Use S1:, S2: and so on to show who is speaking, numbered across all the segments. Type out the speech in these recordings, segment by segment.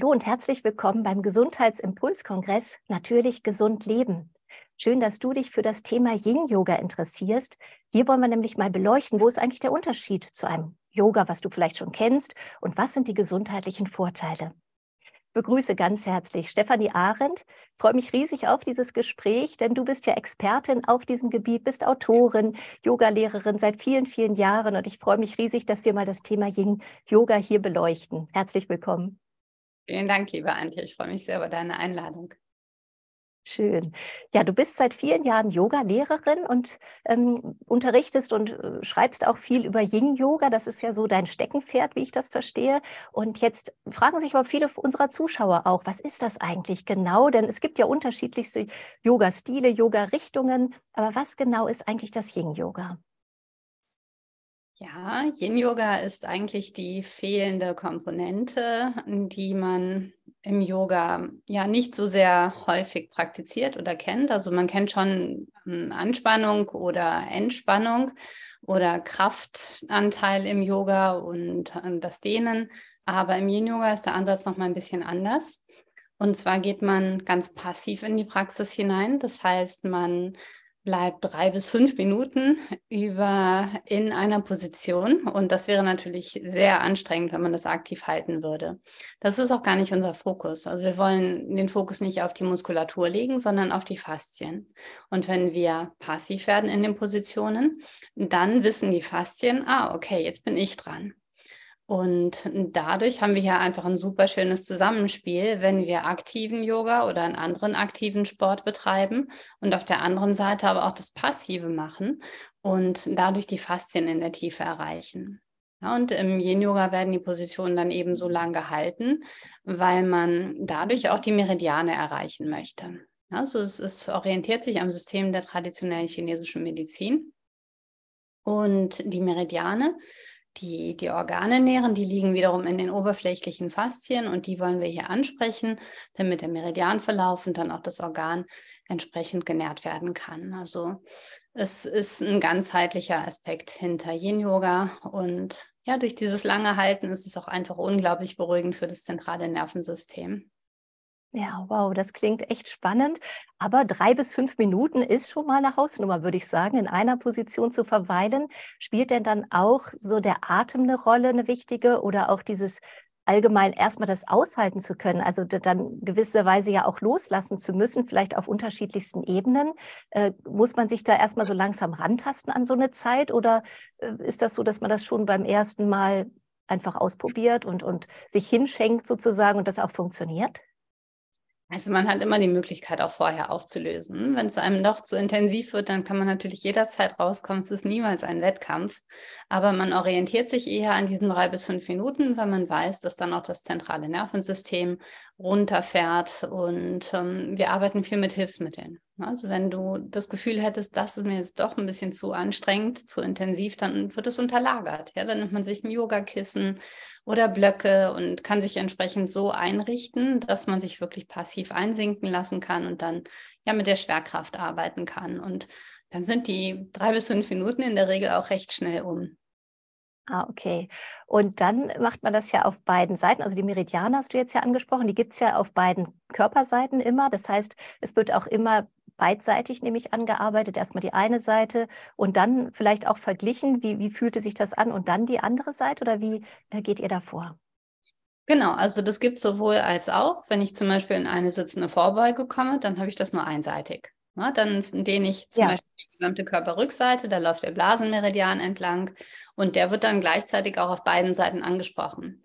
S1: Hallo und herzlich willkommen beim Gesundheitsimpulskongress Natürlich gesund leben. Schön, dass du dich für das Thema Yin-Yoga interessierst. Hier wollen wir nämlich mal beleuchten, wo ist eigentlich der Unterschied zu einem Yoga, was du vielleicht schon kennst, und was sind die gesundheitlichen Vorteile begrüße ganz herzlich Stefanie Arendt. Freue mich riesig auf dieses Gespräch, denn du bist ja Expertin auf diesem Gebiet, bist Autorin, Yogalehrerin seit vielen, vielen Jahren und ich freue mich riesig, dass wir mal das Thema Yin Yoga hier beleuchten. Herzlich willkommen.
S2: Vielen Dank, liebe Antje. Ich freue mich sehr über deine Einladung.
S1: Schön. Ja, du bist seit vielen Jahren Yoga-Lehrerin und ähm, unterrichtest und äh, schreibst auch viel über Yin-Yoga. Das ist ja so dein Steckenpferd, wie ich das verstehe. Und jetzt fragen sich aber viele unserer Zuschauer auch, was ist das eigentlich genau? Denn es gibt ja unterschiedlichste Yoga-Stile, Yoga-Richtungen. Aber was genau ist eigentlich das Yin-Yoga?
S2: Ja, Yin-Yoga ist eigentlich die fehlende Komponente, die man im Yoga ja nicht so sehr häufig praktiziert oder kennt. Also man kennt schon hm, Anspannung oder Entspannung oder Kraftanteil im Yoga und hm, das Dehnen. Aber im Yin-Yoga ist der Ansatz noch mal ein bisschen anders. Und zwar geht man ganz passiv in die Praxis hinein. Das heißt, man bleibt drei bis fünf Minuten über in einer Position. Und das wäre natürlich sehr anstrengend, wenn man das aktiv halten würde. Das ist auch gar nicht unser Fokus. Also wir wollen den Fokus nicht auf die Muskulatur legen, sondern auf die Faszien. Und wenn wir passiv werden in den Positionen, dann wissen die Faszien, ah, okay, jetzt bin ich dran. Und dadurch haben wir hier einfach ein super schönes Zusammenspiel, wenn wir aktiven Yoga oder einen anderen aktiven Sport betreiben und auf der anderen Seite aber auch das Passive machen und dadurch die Faszien in der Tiefe erreichen. Ja, und im Yin-Yoga werden die Positionen dann eben so lang gehalten, weil man dadurch auch die Meridiane erreichen möchte. Also es, es orientiert sich am System der traditionellen chinesischen Medizin. Und die Meridiane die, die Organe nähren, die liegen wiederum in den oberflächlichen Faszien und die wollen wir hier ansprechen, damit der Meridianverlauf und dann auch das Organ entsprechend genährt werden kann. Also es ist ein ganzheitlicher Aspekt hinter Yin-Yoga und ja, durch dieses lange Halten ist es auch einfach unglaublich beruhigend für das zentrale Nervensystem.
S1: Ja, wow, das klingt echt spannend. Aber drei bis fünf Minuten ist schon mal eine Hausnummer, würde ich sagen, in einer Position zu verweilen. Spielt denn dann auch so der Atem eine Rolle, eine wichtige, oder auch dieses allgemein erstmal das aushalten zu können, also dann gewisserweise ja auch loslassen zu müssen, vielleicht auf unterschiedlichsten Ebenen. Äh, muss man sich da erstmal so langsam rantasten an so eine Zeit oder äh, ist das so, dass man das schon beim ersten Mal einfach ausprobiert und, und sich hinschenkt sozusagen und das auch funktioniert?
S2: Also man hat immer die Möglichkeit, auch vorher aufzulösen. Wenn es einem doch zu intensiv wird, dann kann man natürlich jederzeit rauskommen. Es ist niemals ein Wettkampf. Aber man orientiert sich eher an diesen drei bis fünf Minuten, weil man weiß, dass dann auch das zentrale Nervensystem runterfährt. Und ähm, wir arbeiten viel mit Hilfsmitteln. Also wenn du das Gefühl hättest, das ist mir jetzt doch ein bisschen zu anstrengend, zu intensiv, dann wird es unterlagert. Ja, dann nimmt man sich ein Yogakissen oder Blöcke und kann sich entsprechend so einrichten, dass man sich wirklich passiv einsinken lassen kann und dann ja mit der Schwerkraft arbeiten kann. Und dann sind die drei bis fünf Minuten in der Regel auch recht schnell um.
S1: Ah, okay. Und dann macht man das ja auf beiden Seiten. Also die Meridiane hast du jetzt ja angesprochen, die gibt es ja auf beiden Körperseiten immer. Das heißt, es wird auch immer beidseitig nämlich angearbeitet. Erstmal die eine Seite und dann vielleicht auch verglichen, wie, wie fühlte sich das an und dann die andere Seite oder wie äh, geht ihr da vor?
S2: Genau, also das gibt es sowohl als auch. Wenn ich zum Beispiel in eine sitzende Vorbeuge komme, dann habe ich das nur einseitig. Na, dann dehne ich zum ja. Beispiel die gesamte Körperrückseite, da läuft der Blasenmeridian entlang und der wird dann gleichzeitig auch auf beiden Seiten angesprochen.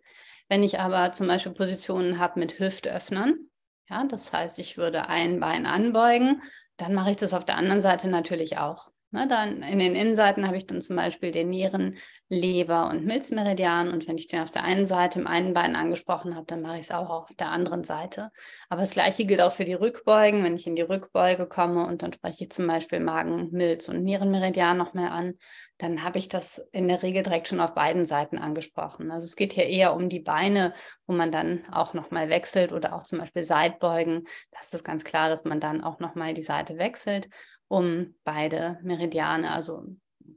S2: Wenn ich aber zum Beispiel Positionen habe mit Hüftöffnern, ja, das heißt, ich würde ein Bein anbeugen, dann mache ich das auf der anderen Seite natürlich auch. Ne, dann in den Innenseiten habe ich dann zum Beispiel den Nieren, Leber und Milzmeridian. Und wenn ich den auf der einen Seite im einen Bein angesprochen habe, dann mache ich es auch auf der anderen Seite. Aber das gleiche gilt auch für die Rückbeugen. Wenn ich in die Rückbeuge komme und dann spreche ich zum Beispiel Magen, Milz und Nierenmeridian nochmal an, dann habe ich das in der Regel direkt schon auf beiden Seiten angesprochen. Also es geht hier eher um die Beine, wo man dann auch nochmal wechselt oder auch zum Beispiel Seitbeugen. Das ist ganz klar, dass man dann auch nochmal die Seite wechselt um beide Meridiane, also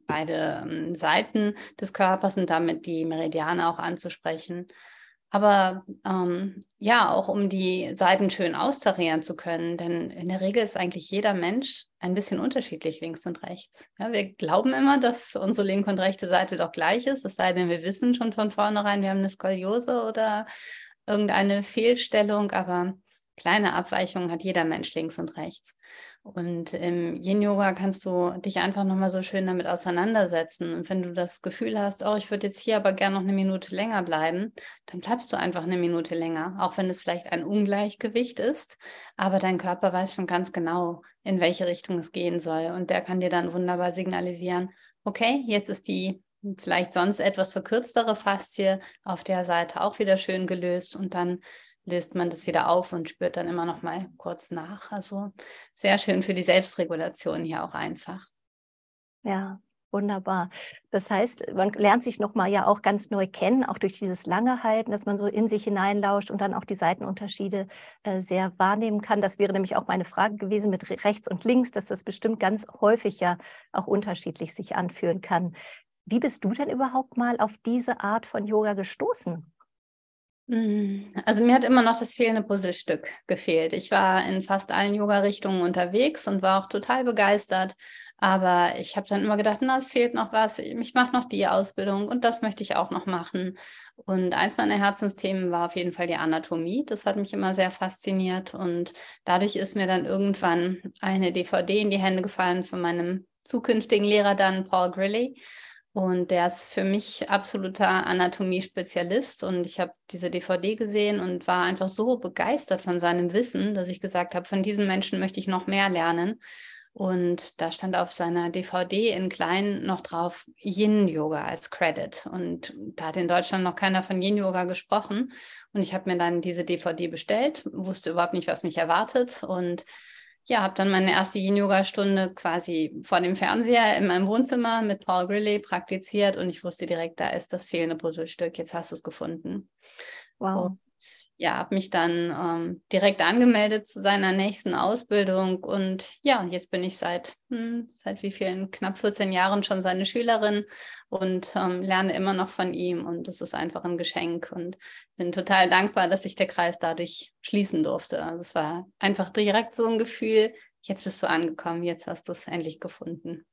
S2: beide ähm, Seiten des Körpers und damit die Meridiane auch anzusprechen. aber ähm, ja, auch um die Seiten schön austarieren zu können. Denn in der Regel ist eigentlich jeder Mensch ein bisschen unterschiedlich links und rechts. Ja, wir glauben immer, dass unsere linke und rechte Seite doch gleich ist, es sei denn, wir wissen schon von vornherein, wir haben eine Skoliose oder irgendeine Fehlstellung, aber kleine Abweichungen hat jeder Mensch links und rechts. Und im Yin-Yoga kannst du dich einfach nochmal so schön damit auseinandersetzen. Und wenn du das Gefühl hast, oh, ich würde jetzt hier aber gerne noch eine Minute länger bleiben, dann bleibst du einfach eine Minute länger, auch wenn es vielleicht ein Ungleichgewicht ist. Aber dein Körper weiß schon ganz genau, in welche Richtung es gehen soll. Und der kann dir dann wunderbar signalisieren, okay, jetzt ist die vielleicht sonst etwas verkürztere Faszie auf der Seite auch wieder schön gelöst und dann löst man das wieder auf und spürt dann immer noch mal kurz nach. Also sehr schön für die Selbstregulation hier auch einfach.
S1: Ja, wunderbar. Das heißt, man lernt sich noch mal ja auch ganz neu kennen, auch durch dieses lange Halten, dass man so in sich hineinlauscht und dann auch die Seitenunterschiede äh, sehr wahrnehmen kann. Das wäre nämlich auch meine Frage gewesen mit rechts und links, dass das bestimmt ganz häufig ja auch unterschiedlich sich anfühlen kann. Wie bist du denn überhaupt mal auf diese Art von Yoga gestoßen?
S2: Mm, also mir hat immer noch das fehlende Puzzlestück gefehlt. Ich war in fast allen Yoga-Richtungen unterwegs und war auch total begeistert. Aber ich habe dann immer gedacht, na, es fehlt noch was. Ich mache noch die Ausbildung und das möchte ich auch noch machen. Und eins meiner Herzensthemen war auf jeden Fall die Anatomie. Das hat mich immer sehr fasziniert. Und dadurch ist mir dann irgendwann eine DVD in die Hände gefallen von meinem zukünftigen Lehrer dann, Paul Grilly. Und der ist für mich absoluter Anatomie-Spezialist. Und ich habe diese DVD gesehen und war einfach so begeistert von seinem Wissen, dass ich gesagt habe, von diesem Menschen möchte ich noch mehr lernen. Und da stand auf seiner DVD in klein noch drauf Yin-Yoga als Credit. Und da hat in Deutschland noch keiner von Yin-Yoga gesprochen. Und ich habe mir dann diese DVD bestellt, wusste überhaupt nicht, was mich erwartet. Und ja, habe dann meine erste Yin-Yoga-Stunde quasi vor dem Fernseher in meinem Wohnzimmer mit Paul Grilly praktiziert und ich wusste direkt, da ist das fehlende Puzzlestück, jetzt hast du es gefunden. Wow. Ja, habe mich dann ähm, direkt angemeldet zu seiner nächsten Ausbildung und ja, jetzt bin ich seit, hm, seit wie vielen, knapp 14 Jahren schon seine Schülerin und ähm, lerne immer noch von ihm und das ist einfach ein Geschenk und bin total dankbar, dass sich der Kreis dadurch schließen durfte. Also es war einfach direkt so ein Gefühl, jetzt bist du angekommen, jetzt hast du es endlich gefunden.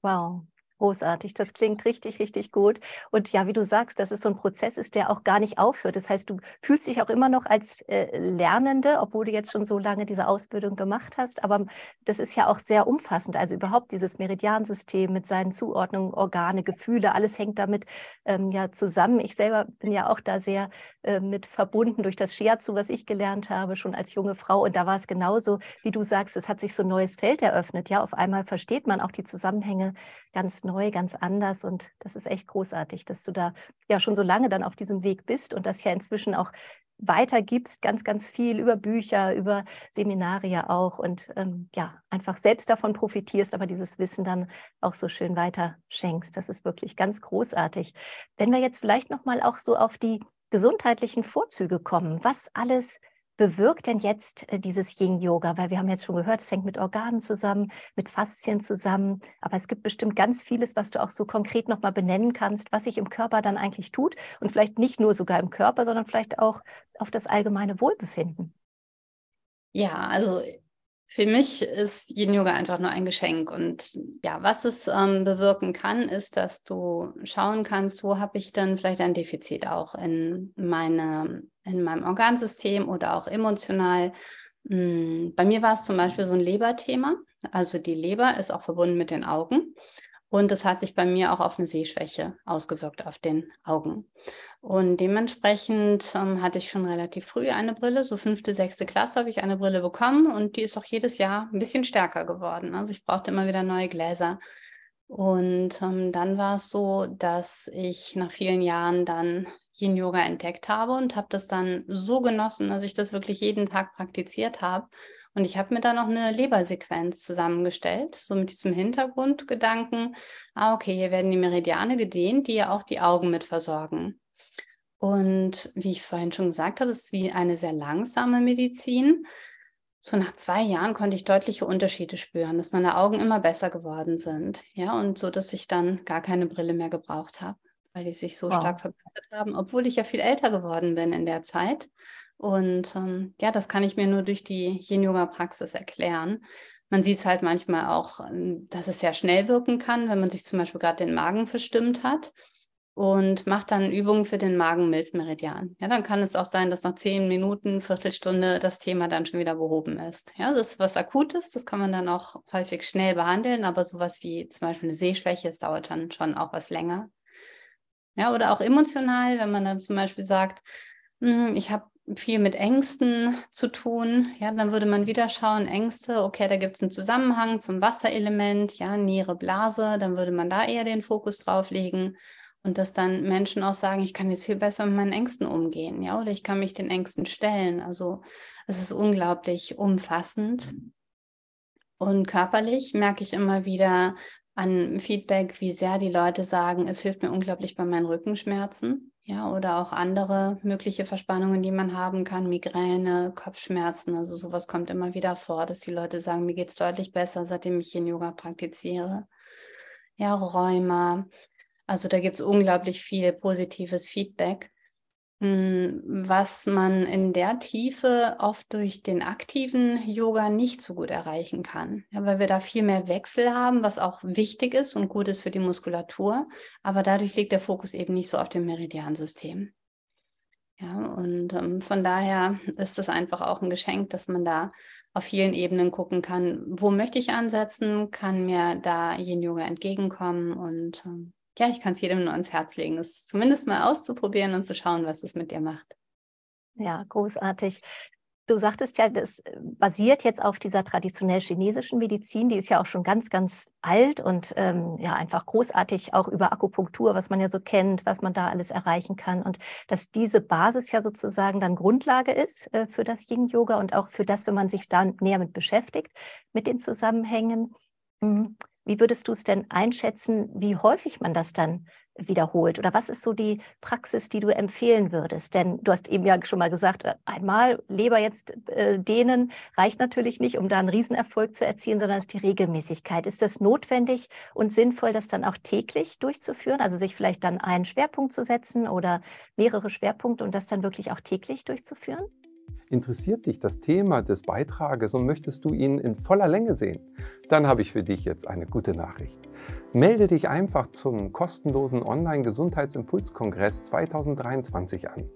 S1: Wow, Großartig, das klingt richtig, richtig gut. Und ja, wie du sagst, dass es so ein Prozess ist, der auch gar nicht aufhört. Das heißt, du fühlst dich auch immer noch als äh, Lernende, obwohl du jetzt schon so lange diese Ausbildung gemacht hast. Aber das ist ja auch sehr umfassend. Also überhaupt dieses Meridiansystem mit seinen Zuordnungen, Organe, Gefühle, alles hängt damit ähm, ja zusammen. Ich selber bin ja auch da sehr äh, mit verbunden durch das Shiatsu, was ich gelernt habe, schon als junge Frau. Und da war es genauso, wie du sagst, es hat sich so ein neues Feld eröffnet. Ja, auf einmal versteht man auch die Zusammenhänge ganz neu, ganz anders. Und das ist echt großartig, dass du da ja schon so lange dann auf diesem Weg bist und das ja inzwischen auch weitergibst, ganz, ganz viel über Bücher, über Seminare auch und ähm, ja, einfach selbst davon profitierst, aber dieses Wissen dann auch so schön weiter schenkst. Das ist wirklich ganz großartig. Wenn wir jetzt vielleicht nochmal auch so auf die gesundheitlichen Vorzüge kommen, was alles bewirkt denn jetzt äh, dieses Yin-Yoga? Weil wir haben jetzt schon gehört, es hängt mit Organen zusammen, mit Faszien zusammen. Aber es gibt bestimmt ganz vieles, was du auch so konkret nochmal benennen kannst, was sich im Körper dann eigentlich tut. Und vielleicht nicht nur sogar im Körper, sondern vielleicht auch auf das allgemeine Wohlbefinden.
S2: Ja, also für mich ist Yin Yoga einfach nur ein Geschenk. Und ja, was es ähm, bewirken kann, ist, dass du schauen kannst, wo habe ich denn vielleicht ein Defizit auch in, meine, in meinem Organsystem oder auch emotional. Hm, bei mir war es zum Beispiel so ein Leberthema. Also die Leber ist auch verbunden mit den Augen. Und es hat sich bei mir auch auf eine Sehschwäche ausgewirkt auf den Augen. Und dementsprechend ähm, hatte ich schon relativ früh eine Brille, so fünfte, sechste Klasse habe ich eine Brille bekommen und die ist auch jedes Jahr ein bisschen stärker geworden. Also ich brauchte immer wieder neue Gläser. Und ähm, dann war es so, dass ich nach vielen Jahren dann Yin Yoga entdeckt habe und habe das dann so genossen, dass ich das wirklich jeden Tag praktiziert habe und ich habe mir da noch eine Lebersequenz zusammengestellt, so mit diesem Hintergrundgedanken, ah, okay, hier werden die Meridiane gedehnt, die ja auch die Augen mit versorgen. Und wie ich vorhin schon gesagt habe, ist es wie eine sehr langsame Medizin. So nach zwei Jahren konnte ich deutliche Unterschiede spüren, dass meine Augen immer besser geworden sind. Ja, und so, dass ich dann gar keine Brille mehr gebraucht habe weil die sich so wow. stark verbreitet haben, obwohl ich ja viel älter geworden bin in der Zeit. Und ähm, ja, das kann ich mir nur durch die Yin-Yoga-Praxis erklären. Man sieht es halt manchmal auch, ähm, dass es sehr schnell wirken kann, wenn man sich zum Beispiel gerade den Magen verstimmt hat und macht dann Übungen für den Magen-Milz-Meridian. Ja, dann kann es auch sein, dass nach zehn Minuten, Viertelstunde das Thema dann schon wieder behoben ist. Ja, das ist was Akutes, das kann man dann auch häufig schnell behandeln, aber sowas wie zum Beispiel eine Sehschwäche, das dauert dann schon auch was länger. Ja, oder auch emotional, wenn man dann zum Beispiel sagt, hm, ich habe viel mit Ängsten zu tun. Ja, dann würde man wieder schauen, Ängste, okay, da gibt es einen Zusammenhang zum Wasserelement, ja, Niere, Blase, dann würde man da eher den Fokus drauf legen. Und dass dann Menschen auch sagen, ich kann jetzt viel besser mit meinen Ängsten umgehen, ja, oder ich kann mich den Ängsten stellen. Also es ist unglaublich umfassend. Und körperlich merke ich immer wieder an Feedback, wie sehr die Leute sagen, es hilft mir unglaublich bei meinen Rückenschmerzen. Ja, oder auch andere mögliche Verspannungen, die man haben kann, Migräne, Kopfschmerzen, also sowas kommt immer wieder vor, dass die Leute sagen, mir geht es deutlich besser, seitdem ich hier Yoga praktiziere. Ja, Rheuma, also da gibt es unglaublich viel positives Feedback, was man in der Tiefe oft durch den aktiven Yoga nicht so gut erreichen kann, ja, weil wir da viel mehr Wechsel haben, was auch wichtig ist und gut ist für die Muskulatur, aber dadurch liegt der Fokus eben nicht so auf dem Meridiansystem. Ja, und ähm, von daher ist es einfach auch ein Geschenk, dass man da auf vielen Ebenen gucken kann, wo möchte ich ansetzen, kann mir da Yin Yoga entgegenkommen? Und ähm, ja, ich kann es jedem nur ans Herz legen, das zumindest mal auszuprobieren und zu schauen, was es mit dir macht.
S1: Ja, großartig. Du sagtest ja, das basiert jetzt auf dieser traditionell chinesischen Medizin, die ist ja auch schon ganz, ganz alt und ähm, ja einfach großartig auch über Akupunktur, was man ja so kennt, was man da alles erreichen kann und dass diese Basis ja sozusagen dann Grundlage ist äh, für das Yin-Yoga und auch für das, wenn man sich da näher mit beschäftigt, mit den Zusammenhängen. Mhm. Wie würdest du es denn einschätzen, wie häufig man das dann wiederholt? Oder was ist so die Praxis, die du empfehlen würdest? Denn du hast eben ja schon mal gesagt, äh, einmal Leber jetzt äh, dehnen reicht natürlich nicht, um da einen Riesenerfolg zu erzielen, sondern es ist die Regelmäßigkeit. Ist das notwendig und sinnvoll, das dann auch täglich durchzuführen? Also sich vielleicht dann einen Schwerpunkt zu setzen oder mehrere Schwerpunkte und das dann wirklich auch täglich durchzuführen?
S3: Interessiert dich das Thema des Beitrages und möchtest du ihn in voller Länge sehen? Dann habe ich für dich jetzt eine gute Nachricht. Melde dich einfach zum kostenlosen Online-Gesundheitsimpulskongress 2023 an.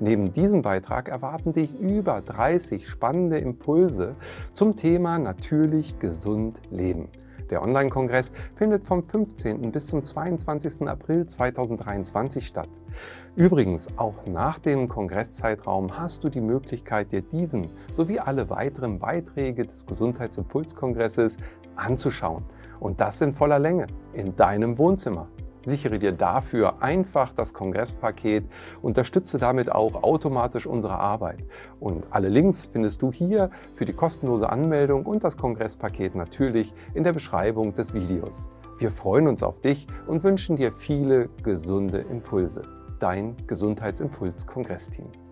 S3: Neben diesem Beitrag erwarten dich über 30 spannende Impulse zum Thema natürlich gesund leben. Der Online-Kongress findet vom 15. bis zum 22. April 2023 statt. Übrigens, auch nach dem Kongresszeitraum hast du die Möglichkeit, dir diesen sowie alle weiteren Beiträge des Gesundheitsimpulskongresses anzuschauen. Und das in voller Länge, in deinem Wohnzimmer. Sichere dir dafür einfach das Kongresspaket, unterstütze damit auch automatisch unsere Arbeit. Und alle Links findest du hier für die kostenlose Anmeldung und das Kongresspaket natürlich in der Beschreibung des Videos. Wir freuen uns auf dich und wünschen dir viele gesunde Impulse. Dein Gesundheitsimpuls-Kongressteam.